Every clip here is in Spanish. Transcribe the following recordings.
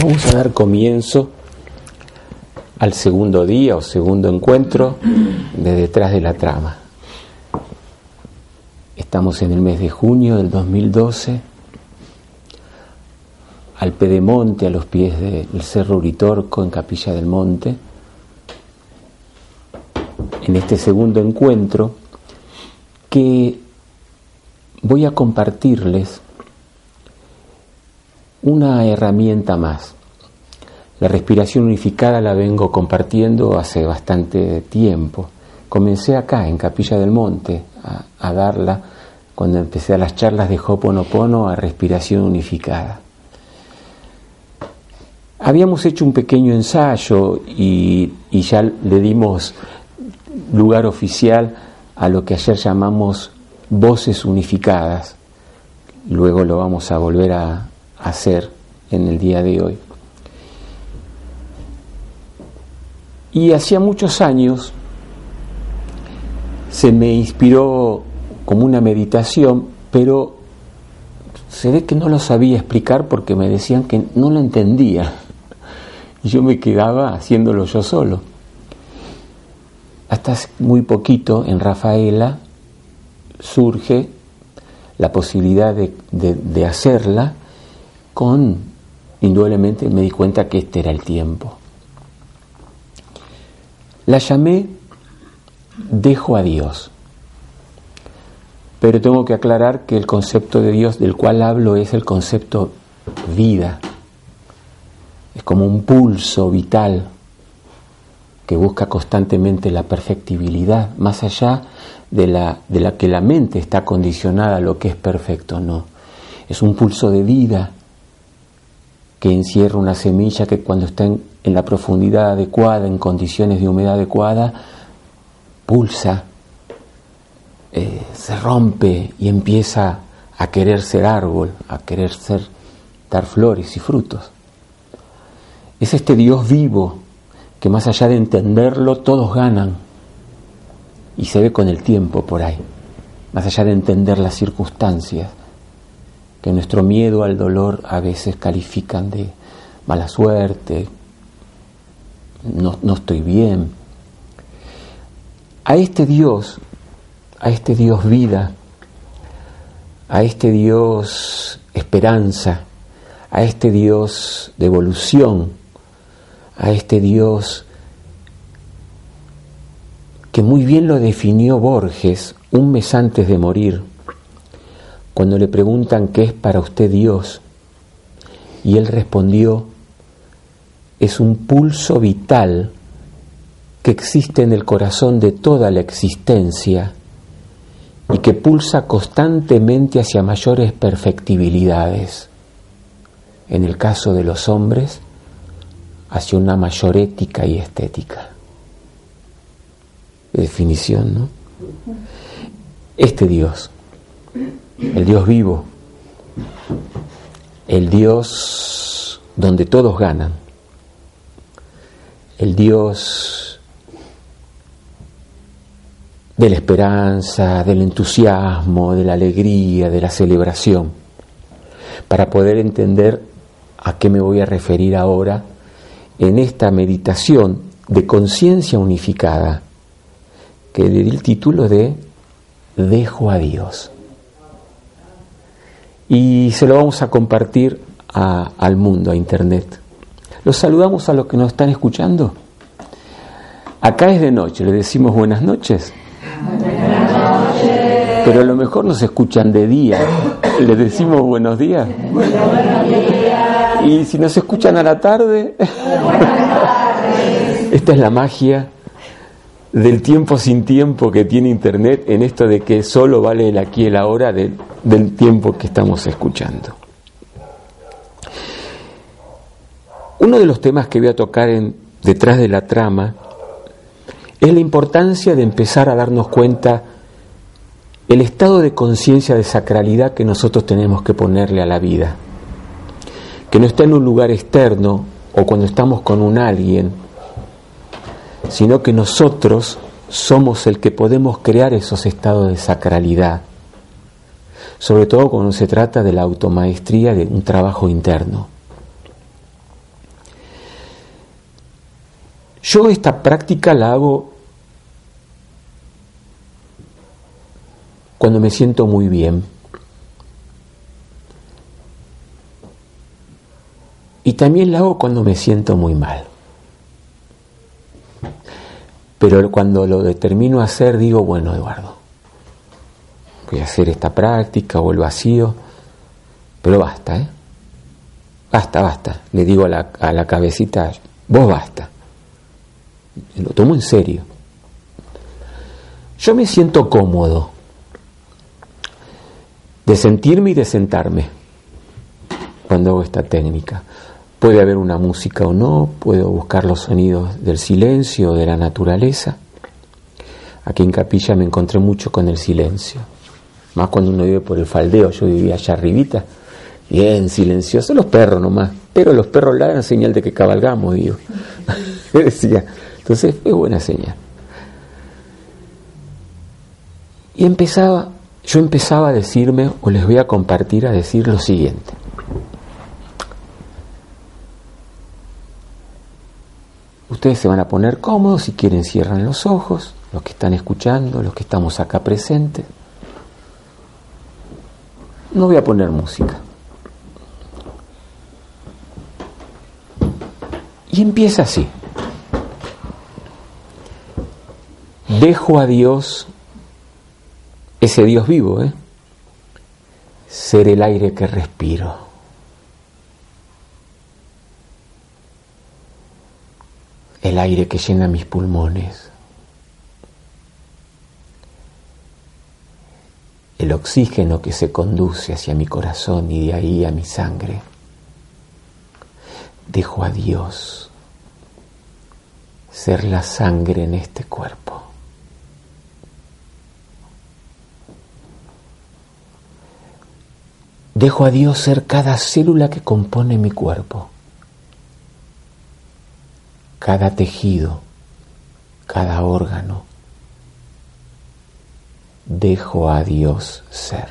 Vamos a dar comienzo al segundo día o segundo encuentro de detrás de la trama. Estamos en el mes de junio del 2012, al Pedemonte, a los pies del Cerro Uritorco, en Capilla del Monte. En este segundo encuentro, que voy a compartirles una herramienta más. La respiración unificada la vengo compartiendo hace bastante tiempo. Comencé acá, en Capilla del Monte, a, darla cuando empecé a las charlas de Hoponopono a respiración unificada. Habíamos hecho un pequeño ensayo y, y ya le dimos lugar oficial a lo que ayer llamamos voces unificadas. Luego lo vamos a volver a, hacer en el día de hoy. Y hacía muchos años se me inspiró como una meditación, pero se ve que no lo sabía explicar porque me decían que no lo entendía. Y yo me quedaba haciéndolo yo solo. Hasta muy poquito en Rafaela surge la posibilidad de, de hacerla indudablemente me di cuenta que este era el tiempo. La llamé dejo a Dios. Pero tengo que aclarar que el concepto de Dios del cual hablo es el concepto vida. Es como un pulso vital que busca constantemente la perfectibilidad, más allá de la, de la que la mente está condicionada a lo que es perfecto, no. Es un pulso de vida que encierra una semilla que cuando está en, la profundidad adecuada, en condiciones de humedad adecuada, pulsa, eh, se rompe y empieza a querer ser árbol, a querer ser, dar flores y frutos. Es este Dios vivo que más allá de entenderlo todos ganan y se ve con el tiempo por ahí, más allá de entender las circunstancias, que nuestro miedo al dolor a veces califican de mala suerte, no, no estoy bien. A este Dios, a este Dios vida, a este Dios esperanza, a este Dios de evolución, a este Dios que muy bien lo definió Borges un mes antes de morir cuando le preguntan qué es para usted Dios, y él respondió, es un pulso vital que existe en el corazón de toda la existencia y que pulsa constantemente hacia mayores perfectibilidades. En el caso de los hombres, hacia una mayor ética y estética. Definición, ¿no? Este Dios el Dios vivo, el Dios donde todos ganan, el Dios de la esperanza, del entusiasmo, de la alegría, de la celebración, para poder entender a qué me voy a referir ahora en esta meditación de conciencia unificada, que le di el título de Dejo a Dios y se lo vamos a compartir al mundo, a Internet. Los saludamos a los que nos están escuchando. Acá es de noche, le decimos buenas noches. Buenas noches. Pero a lo mejor nos escuchan de día, le decimos buenos días. Buenos días. Y si nos escuchan a la tarde, esta es la magia del tiempo sin tiempo que tiene Internet en esto de que solo vale el aquí y el ahora del tiempo que estamos escuchando. Uno de los temas que voy a tocar detrás de la trama es la importancia de empezar a darnos cuenta el estado de conciencia de sacralidad que nosotros tenemos que ponerle a la vida, que no está en un lugar externo o cuando estamos con un alguien sino que nosotros somos el que podemos crear esos estados de sacralidad, sobre todo cuando se trata de la automaestría de un trabajo interno. Yo esta práctica la hago cuando me siento muy bien. Y también la hago cuando me siento muy mal. Pero cuando lo determino a hacer, digo, bueno, Eduardo, voy a hacer esta práctica o el vacío, pero basta, ¿eh? Basta, basta. Le digo a la, a la cabecita, vos basta. Lo tomo en serio. Yo me siento cómodo de sentirme y de sentarme cuando hago esta técnica. Puede haber una música o no, puedo buscar los sonidos del silencio de la naturaleza. Aquí en Capilla me encontré mucho con el silencio, más cuando uno vive por el faldeo, yo vivía allá arribita, bien silencioso, los perros nomás, pero los perros dan señal de que cabalgamos, digo. decía, entonces es buena señal. Y empezaba, yo empezaba a decirme, o les voy a compartir, a decir lo siguiente. Ustedes se van a poner cómodos, si quieren cierran los ojos, los que están escuchando, los que estamos acá presentes. No voy a poner música. Y empieza así. Dejo a Dios, ese Dios vivo, ¿eh? ser el aire que respiro. el aire que llena mis pulmones, el oxígeno que se conduce hacia mi corazón y de ahí a mi sangre. Dejo a Dios ser la sangre en este cuerpo. Dejo a Dios ser cada célula que compone mi cuerpo cada tejido, cada órgano. Dejo a Dios ser.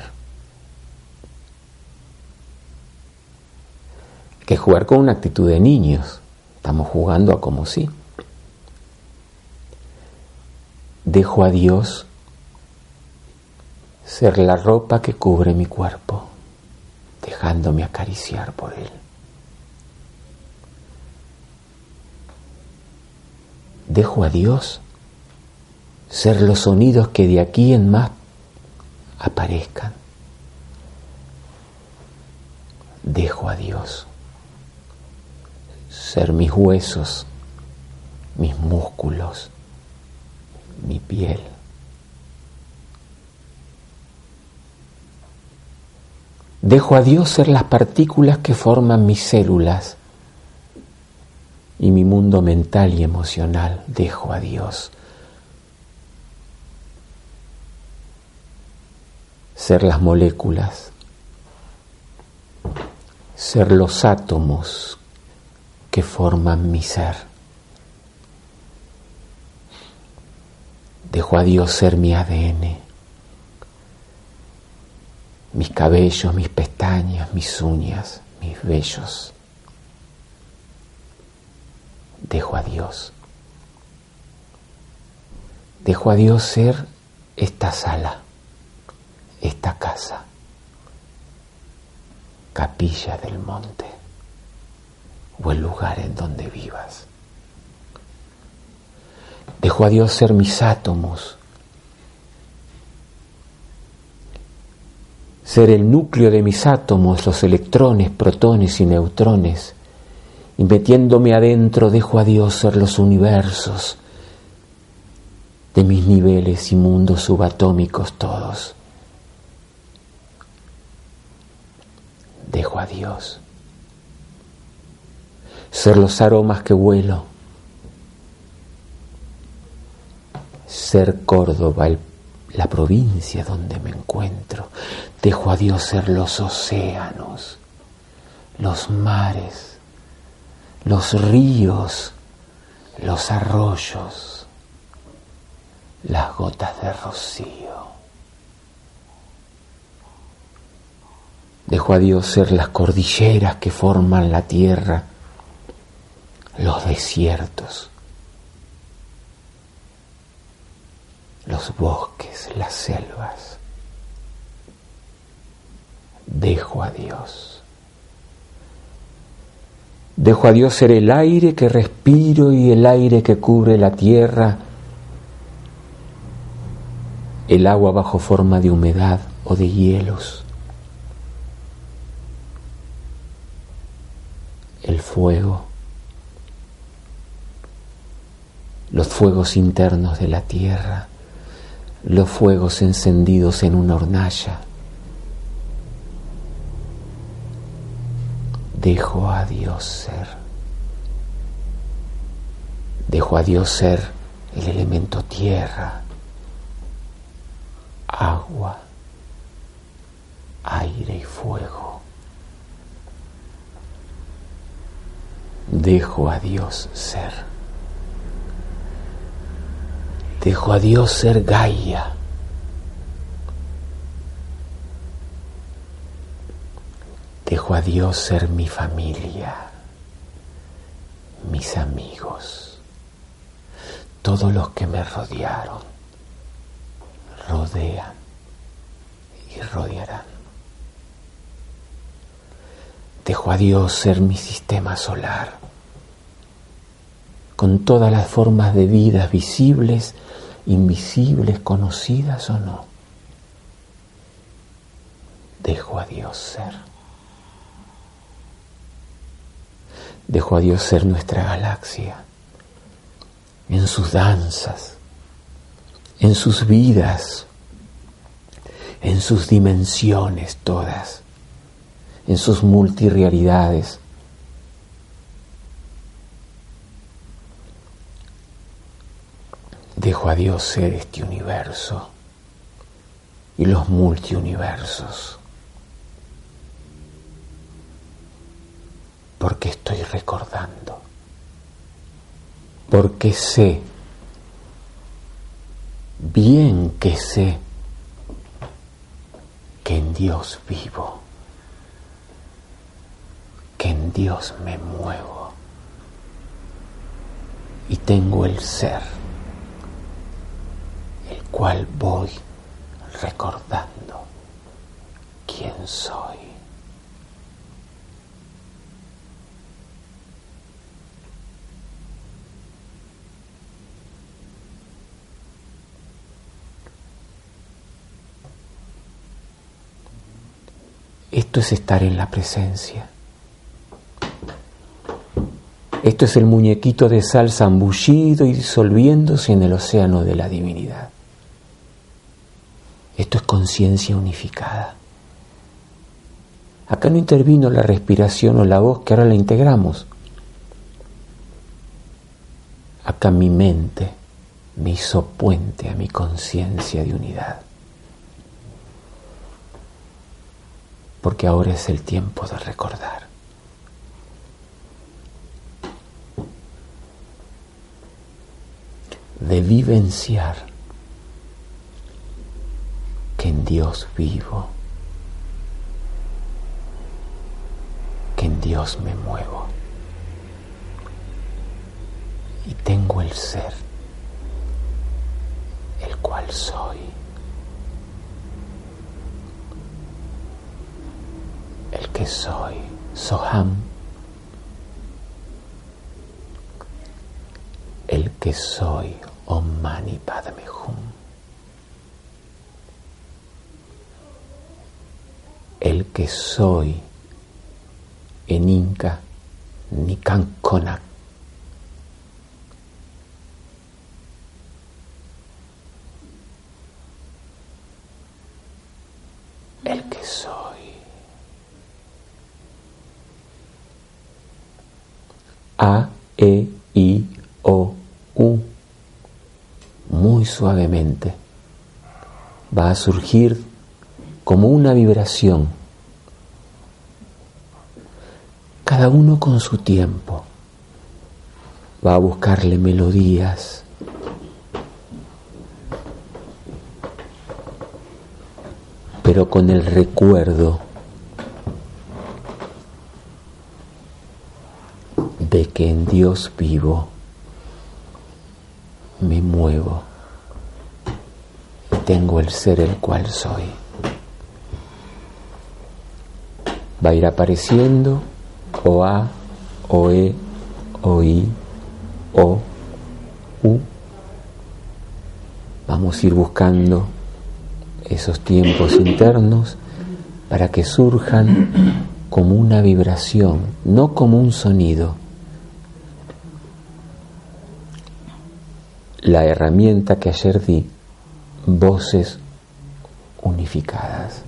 Que jugar con una actitud de niños. Estamos jugando a como si. Dejo a Dios ser la ropa que cubre mi cuerpo, dejándome acariciar por Él. dejo a Dios ser los sonidos que de aquí en más aparezcan. Dejo a Dios ser mis huesos, mis músculos, mi piel. Dejo a Dios ser las partículas que forman mis células y mi mundo mental y emocional dejo a Dios. Ser las moléculas, ser los átomos que forman mi ser. Dejo a Dios ser mi ADN, mis cabellos, mis pestañas, mis uñas, mis vellos dejo a Dios. Dejo a Dios ser esta sala, esta casa, capilla del monte o el lugar en donde vivas. Dejo a Dios ser mis átomos, ser el núcleo de mis átomos, los electrones, protones y neutrones, y metiéndome adentro dejo a Dios ser los universos de mis niveles y mundos subatómicos todos. Dejo a Dios ser los aromas que vuelo, ser Córdoba, la provincia donde me encuentro. Dejo a Dios ser los océanos, los mares, los ríos, los arroyos, las gotas de rocío. Dejó a Dios ser las cordilleras que forman la tierra, los desiertos, los bosques, las selvas. Dejo a Dios. Dejo a Dios ser el aire que respiro y el aire que cubre la tierra, el agua bajo forma de humedad o de hielos, el fuego, los fuegos internos de la tierra, los fuegos encendidos en una hornalla. Dejo a Dios ser. Dejo a Dios ser el elemento tierra, agua, aire y fuego. Dejo a Dios ser. Dejo a Dios ser Gaia. Dejo a Dios ser mi familia, mis amigos, todos los que me rodearon, rodean y rodearán. Dejo a Dios ser mi sistema solar, con todas las formas de vida visibles, invisibles, conocidas o no. Dejo a Dios ser. Dejo a Dios ser nuestra galaxia, en sus danzas, en sus vidas, en sus dimensiones todas, en sus multirealidades. Dejo a Dios ser este universo y los multiuniversos. porque estoy recordando, porque sé, bien que sé, que en Dios vivo, que en Dios me muevo y tengo el ser, el cual voy recordando quién soy. Esto es estar en la presencia. Esto es el muñequito de sal zambullido y disolviéndose en el océano de la divinidad. Esto es conciencia unificada. Acá no intervino la respiración o la voz que ahora la integramos. Acá mi mente me hizo puente a mi conciencia de unidad. porque ahora es el tiempo de recordar. De vivenciar que en Dios vivo, que en Dios me muevo y tengo el ser, el cual soy. el que soy, Soham, el que soy, Om Mani Padme Hum. El que soy en Inca, Nikan Konak. El que soy. A, E, I, O, U. Muy va a surgir como una vibración, cada uno con su tiempo. Va a buscarle melodías, pero con el recuerdo de que en Dios vivo, me muevo tengo el ser el cual soy. Va a ir apareciendo o A, o E, o I, o U. Vamos a ir buscando esos tiempos internos para que surjan como una vibración, no como un sonido. La herramienta que ayer di, voces unificadas.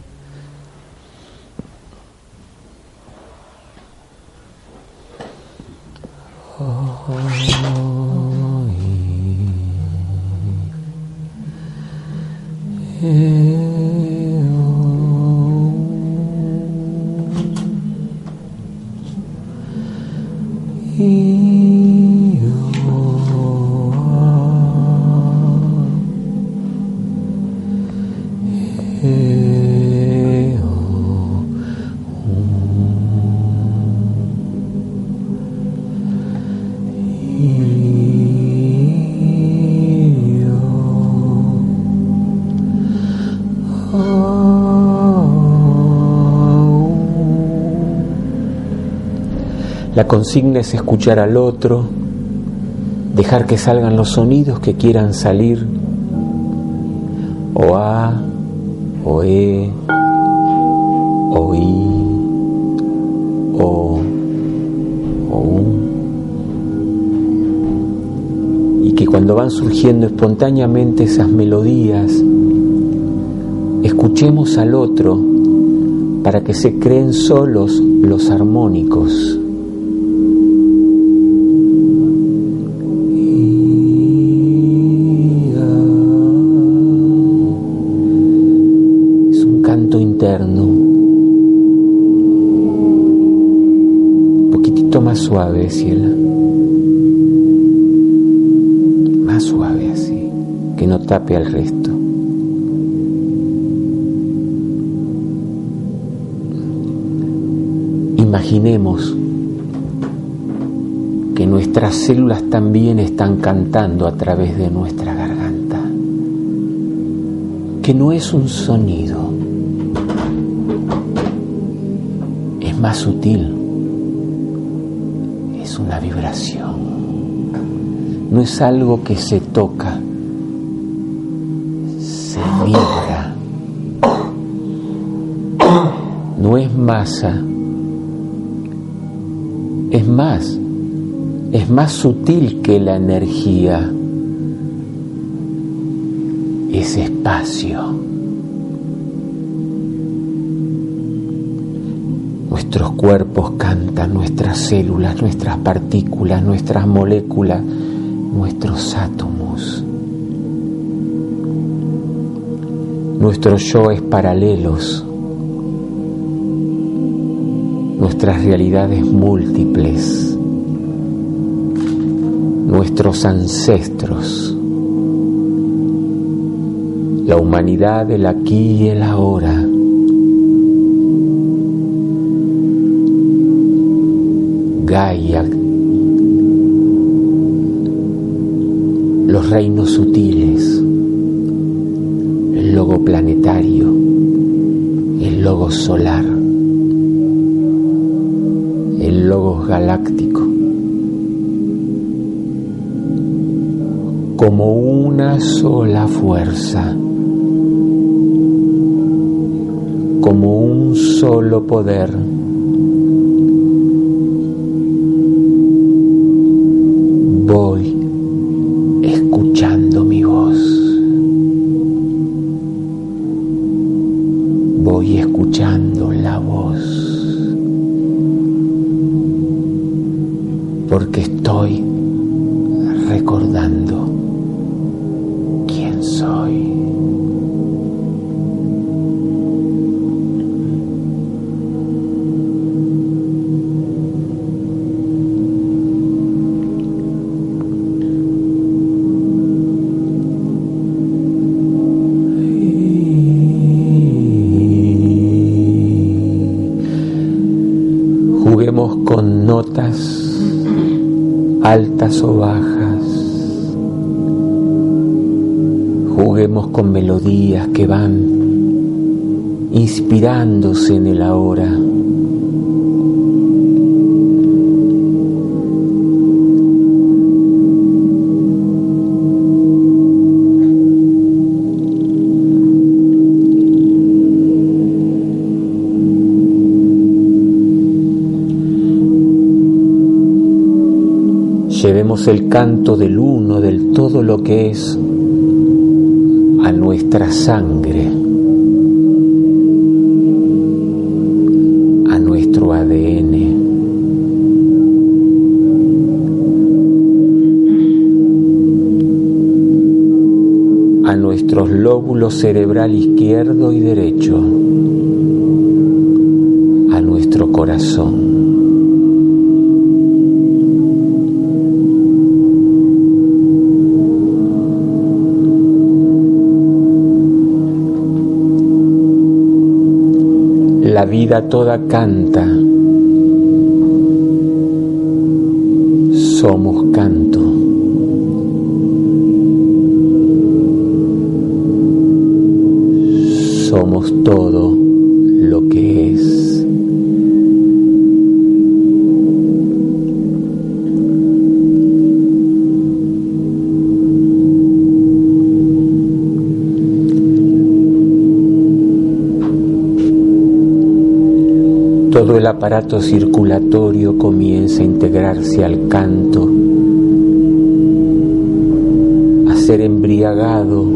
La consigna es escuchar al otro, dejar que salgan los sonidos que quieran salir, o A, o E, o I, o, o U. Y que cuando van surgiendo espontáneamente esas melodías, escuchemos al otro para que se creen solos los armónicos. Suave, cielo. Más suave así, que no tape al resto. Imaginemos que nuestras células también están cantando a través de nuestra garganta, que no es un sonido, es más sutil una vibración, no es algo que se toca, se vibra, no es masa, es más, es más sutil que la energía, es espacio. Nuestros cuerpos cantan, nuestras células, nuestras partículas, nuestras moléculas, nuestros átomos. Nuestros yoes paralelos, nuestras realidades múltiples, nuestros ancestros, la humanidad del aquí y el ahora Gaia, los reinos sutiles, el logo planetario, el logo solar, el logo galáctico, como una sola fuerza, como un solo poder voy escuchando mi voz. Voy escuchando la voz. Porque estoy recordando quién soy. Altas o bajas. Juguemos con melodías que van inspirándose en el ahora. Llevemos el canto del uno, del todo lo que es, a nuestra sangre, a nuestro ADN. a nuestros lóbulos cerebral izquierdo y derecho, a nuestro corazón. La vida toda canta. Somos canto. Somos todo lo que es. Todo el aparato circulatorio comienza a integrarse al canto, a ser embriagado,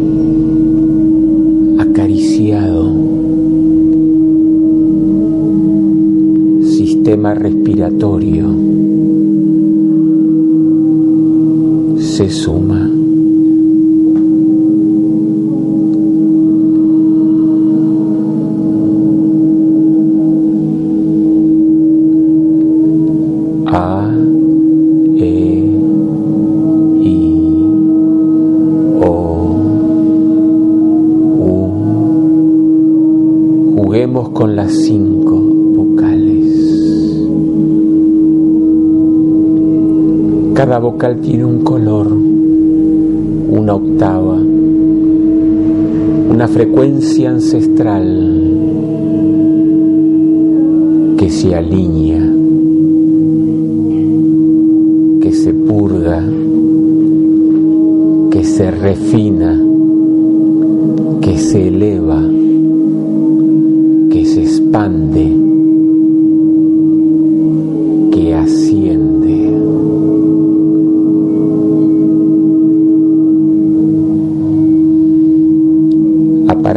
acariciado. Sistema respiratorio se suma. Cada vocal tiene un color, una octava, una frecuencia ancestral que se alinea que se purga, que se refina, que se eleva, que se expande, que asciende.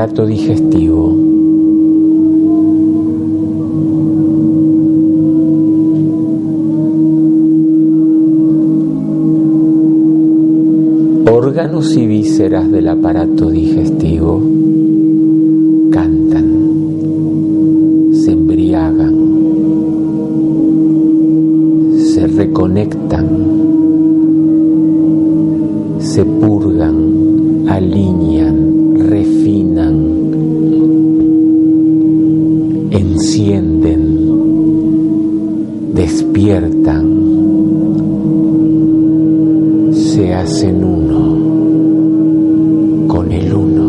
Aparato digestivo. órganos y vísceras del aparato digestivo hacen uno con el uno.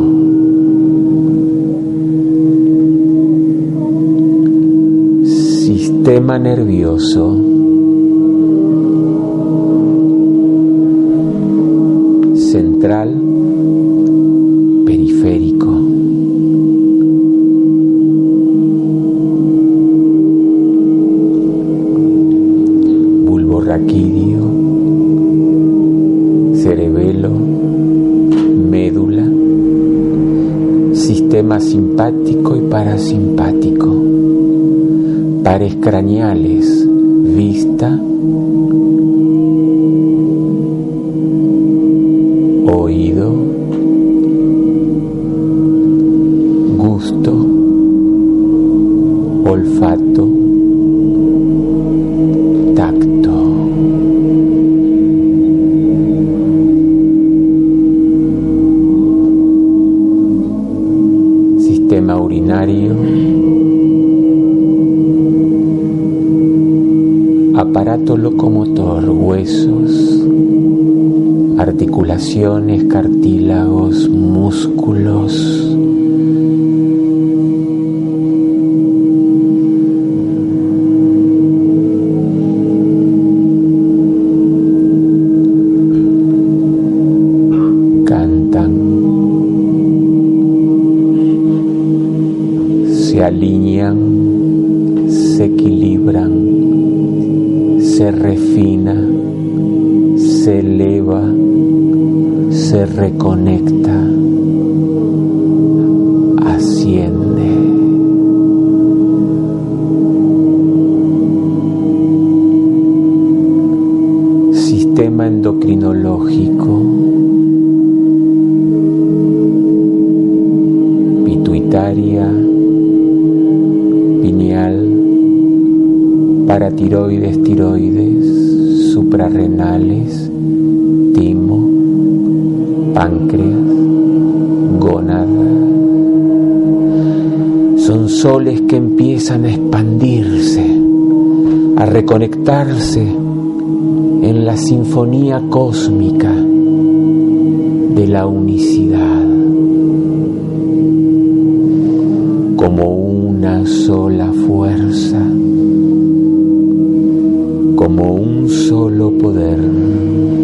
Sistema nervioso. Central, periférico. Simpático y parasimpático, pares craneales, vista, oído, gusto, olfato, urinario, aparato locomotor, huesos, articulaciones, cartílagos, músculos. Se reconecta, asciende. Sistema endocrinológico, pituitaria, pineal, paratiroides, tiroides, suprarrenales, páncreas, gónada. Son soles que empiezan a expandirse, a reconectarse en la sinfonía cósmica de la unicidad, como una sola fuerza, como un solo poder.